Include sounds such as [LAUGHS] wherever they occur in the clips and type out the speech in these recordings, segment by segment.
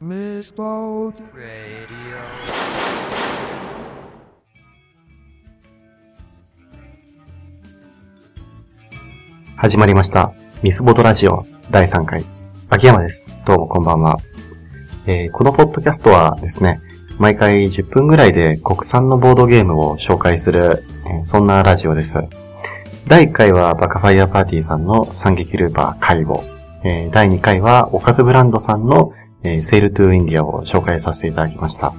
Misboat Radio. 始まりました。ミスボトラジオ第3回。秋山です。どうもこんばんは。えーこのポッドキャストはですね、毎回10分ぐらいで国産のボードゲームを紹介する、えーそんなラジオです。第1回はバカファイアパーティーさんの惨劇ルーパー介護。えー第2回はオカズブランドさんの、えーセールトゥーインディアを紹介させていただきました。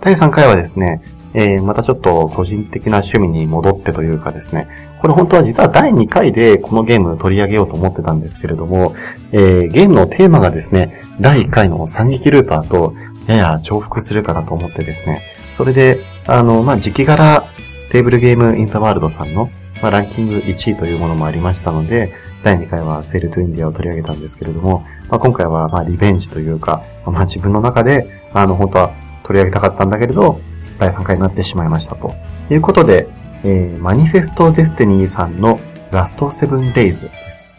第3回はですね、えーまたちょっと個人的な趣味に戻ってというかですね、これ本当は実は第2回でこのゲーム取り上げようと思ってたんですけれども、えーゲームのテーマがですね、第1回の惨劇ルーパーとやや重複するかなと思ってですね、それで、あの、まあ、時期柄テーブルゲームインターワールドさんの、まあ、ランキング1位というものもありましたので、第2回は Sail to India を取り上げたんですけれども、まあ、今回はまあリベンジというか、まあ、自分の中で、あの、本当は取り上げたかったんだけれど、第3回になってしまいましたと。いうことで、えーマニフェストデスティニーさんの Last Seven Days です。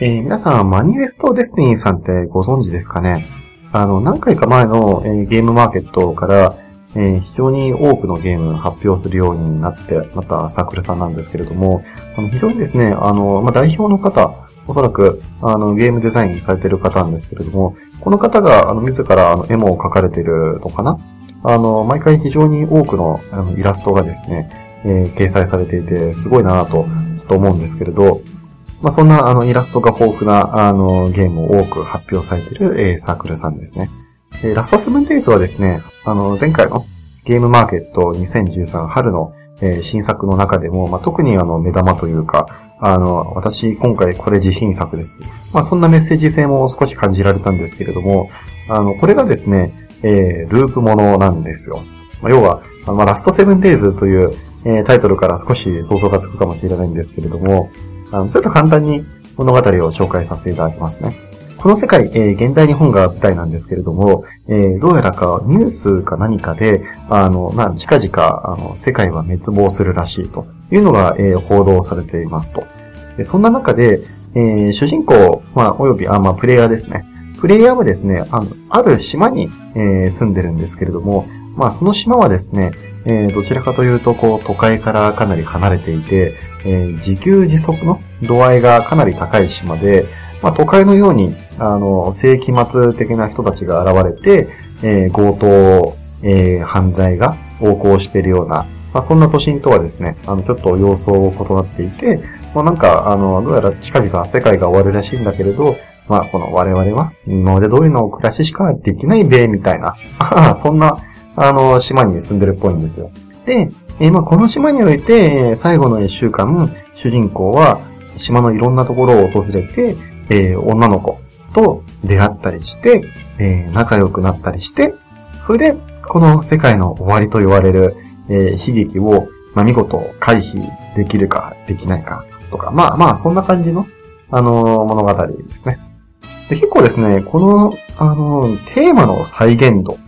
えー皆さん、マニフェストデスティニーさんってご存知ですかね？あの、何回か前の、えーゲームマーケットから、えー非常に多くのゲーム発表するようになって、またサークルさんなんですけれども、あの非常にですね、あの、まあ、代表の方、おそらく、あの、ゲームデザインされている方なんですけれども、この方が、あの、自ら、あの、絵も描かれているのかな？あの、毎回非常に多くの、あの、イラストがですね、えー掲載されていて、すごいなと、ちょっと思うんですけれど、まあ、そんな、あの、イラストが豊富な、あの、ゲームを多く発表されている、えーサークルさんですね。えーラストセブンデイズはですね、あの、前回のゲームマーケット2013春の、えー新作の中でも、まあ、特にあの、目玉というか、あの、私、今回これ自信作です。まあ、そんなメッセージ性も少し感じられたんですけれども、あの、これがですね、えーループものなんですよ。まあ、要は、まあ、ラストセブンデイズという、えータイトルから少し想像がつくかもしれないんですけれども、あの、ちょっと簡単に物語を紹介させていただきますね。この世界、えー現代日本が舞台なんですけれども、えーどうやらかニュースか何かで、あの、まあ、近々、あの、世界は滅亡するらしいというのが、えー報道されていますと。でそんな中で、えー主人公、まあ、および、あ、まあ、プレイヤーですね。プレイヤーはですね、あの、ある島に、えー住んでるんですけれども、まあ、その島はですね、えーどちらかというと、こう、都会からかなり離れていて、えー自給自足の度合いがかなり高い島で、まあ、都会のように、あの、世紀末的な人たちが現れて、えー強盗、えー犯罪が横行しているような、まあ、そんな都心とはですね、あの、ちょっと様相を異なっていて、まあ、なんか、あの、どうやら近々世界が終わるらしいんだけれど、まあ、この我々は今まで通りの暮らししかできないべ、みたいな、[LAUGHS] そんな、あの、島に住んでるっぽいんですよ。で、えーまあ、この島において、最後の一週間、主人公は島のいろんなところを訪れて、えー女の子と出会ったりして、えー仲良くなったりして、それで、この世界の終わりと言われる、えー悲劇を、まあ、見事回避できるかできないかとか、まあまあ、そんな感じの、あのー物語ですね。で結構ですね、この、あのーテーマの再現度、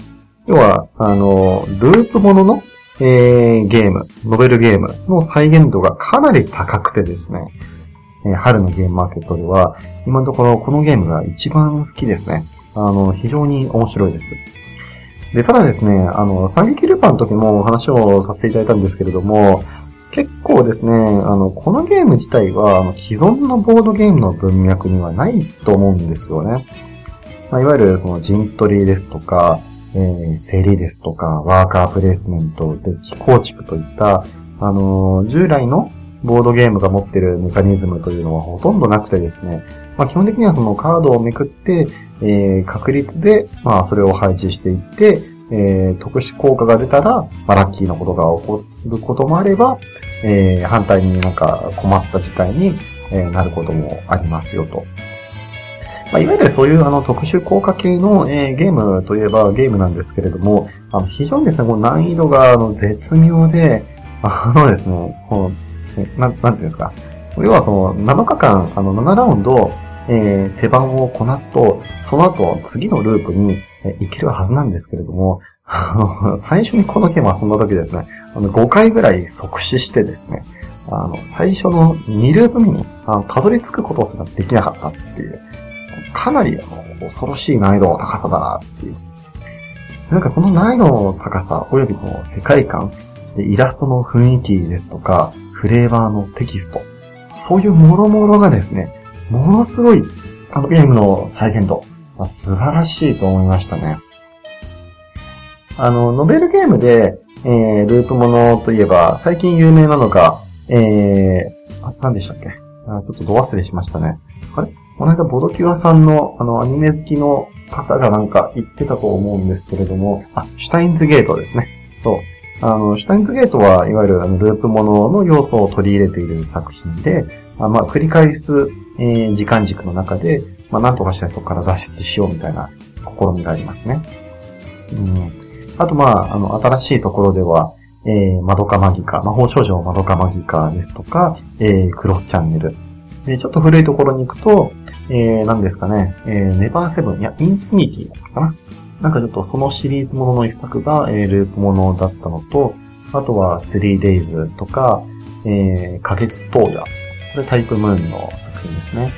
要は、あのーループものの、えーゲーム、ノベルゲームの再現度がかなり高くてですね、え春のゲームマーケットでは、今のところこのゲームが一番好きですね。あの、非常に面白いです。で、ただですね、あの、惨劇ルパンの時もお話をさせていただいたんですけれども、結構ですね、あの、このゲーム自体は、既存のボードゲームの文脈にはないと思うんですよね。まあ、いわゆる、その、陣取りですとか、えー、競りですとか、ワーカープレイスメント、デッキ構築といった、あのー従来のボードゲームが持ってるメカニズムというのはほとんどなくてですね、まあ、基本的にはそのカードをめくって、えー確率で、まあ、それを配置していって、えー特殊効果が出たら、まあ、ラッキーなことが起こることもあれば、えー反対になんか困った事態に、えーなることもありますよと。まあ、いわゆるそういうあの特殊効果系の、えーゲームといえばゲームなんですけれども、あの非常にですね、難易度があの絶妙で、あのですね、こうえなん、なんていうんですか？要はその7日間、あの7ラウンド、えー手番をこなすと、その後次のループに、えー行けるはずなんですけれども、あの、最初にこのゲーム遊んだ時ですね、あの、5回ぐらい即死してですね、あの、最初の2ループ目に、あの、たどり着くことすらできなかったっていう、かなりあの恐ろしい難易度の高さだなっていう。なんかその難易度の高さ、およびの世界観、イラストの雰囲気ですとか、フレーバーのテキスト、そういうもろもろがですね、ものすごい、あのゲームの再現度、まあ、素晴らしいと思いましたね。あの、ノベルゲームで、えー、ループものといえば、最近有名なのが、えー、あ、何でしたっけ？あちょっとど忘れしましたね。あれ？この間、ボドキュアさんの、あの、アニメ好きの方がなんか言ってたと思うんですけれども、あ、シュタインズゲートですね。そう。あの、シュタインズゲートは、いわゆるあのループものの要素を取り入れている作品で、あまあ、繰り返す、えー、時間軸の中で、まあ、なんとかしてそこから脱出しようみたいな試みがありますね。うん。あと、まあ、あの、新しいところでは、えー、マドカマギカ、魔法少女マドカマギカですとか、えー、クロスチャンネル。で、ちょっと古いところに行くと、えー、何ですかね、えー、ネバーセブン、いや、インフィニティだったかな。なんかちょっとそのシリーズものの一作が、えー、ループものだったのと、あとは 3days とか、えー、花月東野。これタイプムーンの作品ですね。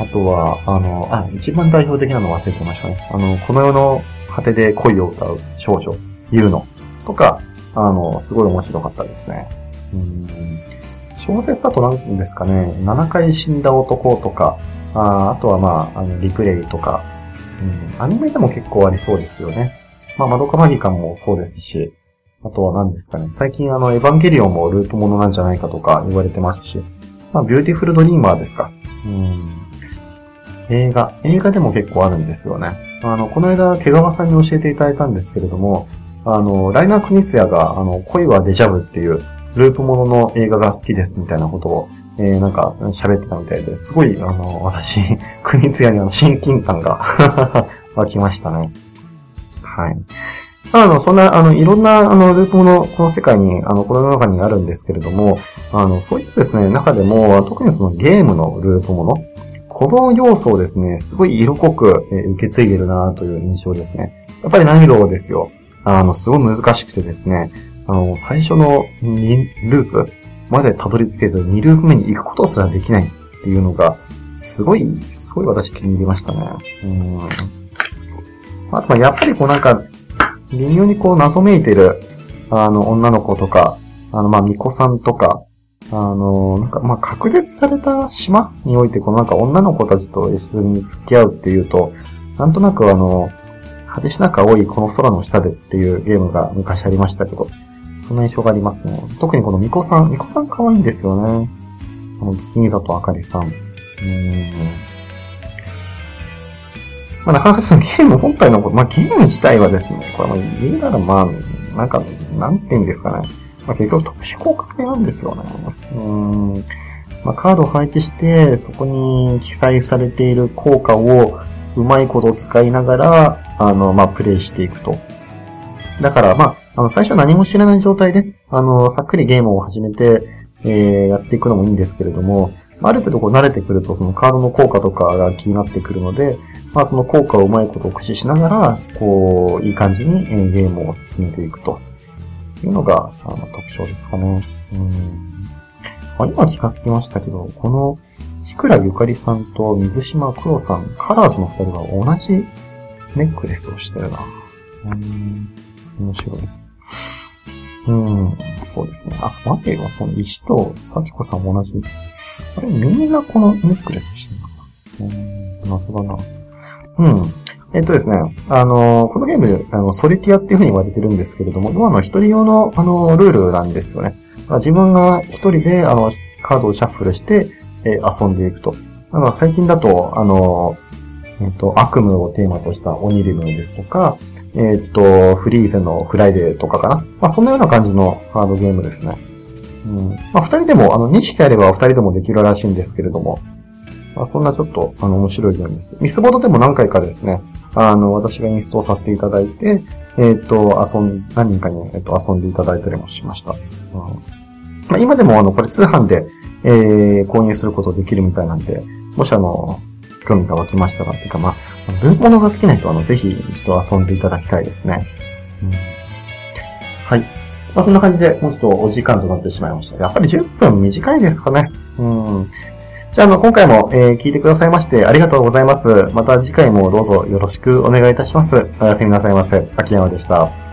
あとは、あの、あ、一番代表的なの忘れてましたね。あの、この世の果てで恋を歌う少女、ユーノとか、あの、すごい面白かったですね。うん小説だと何ですかね、7回死んだ男とか、ああとはまあ、あの、リプレイとか、アニメでも結構ありそうですよね。まあ、マドカマギカもそうですし、あとは何ですかね。最近あの、エヴァンゲリオンもループものなんじゃないかとか言われてますし、まあ、ビューティフルドリーマーですか。うん。映画、映画でも結構あるんですよね。あの、この間、毛川さんに教えていただいたんですけれども、あの、ライナー・クニツィアが、あの、恋はデジャブっていう、ループものの映画が好きですみたいなことを、えー、なんか喋ってたみたいで、すごい、あの、私、クニツィアにあの親近感が [LAUGHS] 湧きましたね。はい。あの、そんな、あの、いろんな、あの、ループもの、この世界に、あの、この世の中にあるんですけれども、あの、そういうですね、中でも、特にそのゲームのループもの、この要素をですね、すごい色濃く、え受け継いでるなという印象ですね。やっぱり難易度ですよ。あの、すごい難しくてですね、あの、最初のループまでたどり着けず、2ループ目に行くことすらできないっていうのが、すごい、すごい私気に入りましたね。うん。あとはやっぱりこうなんか、微妙にこう謎めいてる、あの、女の子とか、あの、まあ、巫女さんとか、あの、なんか、まあ、確実された島において、このなんか女の子たちと一緒に付き合うっていうと、なんとなくあの、果てしなく青いこの空の下でっていうゲームが昔ありましたけど、そんな印象がありますね。特にこの巫女さん、巫女さん可愛いんですよね。この月見里あかりさん。うん。まあ、なかなかそのゲーム本体のこと、まあ、ゲーム自体はですね、これも言うならまあ、なんか、なんて言うんですかね。まあ、結局特殊効果系なんですよね。うん。まあ、カードを配置して、そこに記載されている効果をうまいこと使いながら、あの、まあ、プレイしていくと。だから、まあ、あの、最初何も知らない状態で、あの、さっくりゲームを始めて、えー、やっていくのもいいんですけれども、ある程度こう慣れてくると、そのカードの効果とかが気になってくるので、まあその効果をうまいことを駆使しながら、こう、いい感じにゲームを進めていくと。いうのが、あの、特徴ですかね。うん。あ、今気がつきましたけど、この、シクラゆかりさんと水島黒さん、カラーズの二人が同じネックレスをしてるな。うん。面白い。うん、そうですね。あ、待てよ。この石と幸子さんも同じ。あれ、みんなこのネックレスしてるのかなうん、謎だな。うん。えっとですね、あの、このゲーム、あの、ソリティアっていう風に言われてるんですけれども、今の一人用の、あの、ルールなんですよね。自分が一人で、あの、カードをシャッフルして、え、遊んでいくと。だから最近だと、あの、えっと、悪夢をテーマとしたオニリムですとか、えっと、フリーゼのフライデーとかかな。まあ、そんなような感じのカードゲームですね。うん。まあ、二人でも、あの、2匹あれば二人でもできるらしいんですけれども、まあ、そんなちょっと、あの、面白いゲームです。ミスボードでも何回かですね、あの、私がインストールさせていただいて、えっ、と、遊ん、何人かに、えっ、と、遊んでいただいたりもしました。うんまあ、今でも、あの、これ通販で、えー、購入することできるみたいなんで、もしあの、興味が湧きましたら、っていうか、まあ、文物が好きな人は、あの、ぜひ一度遊んでいただきたいですね。うん、はい。まあ、そんな感じで、もうちょっとお時間となってしまいました。やっぱり10分短いですかね。うん。じゃあ、あの、今回も、えー聞いてくださいましてありがとうございます。また次回もどうぞよろしくお願いいたします。おやすみなさいませ。秋山でした。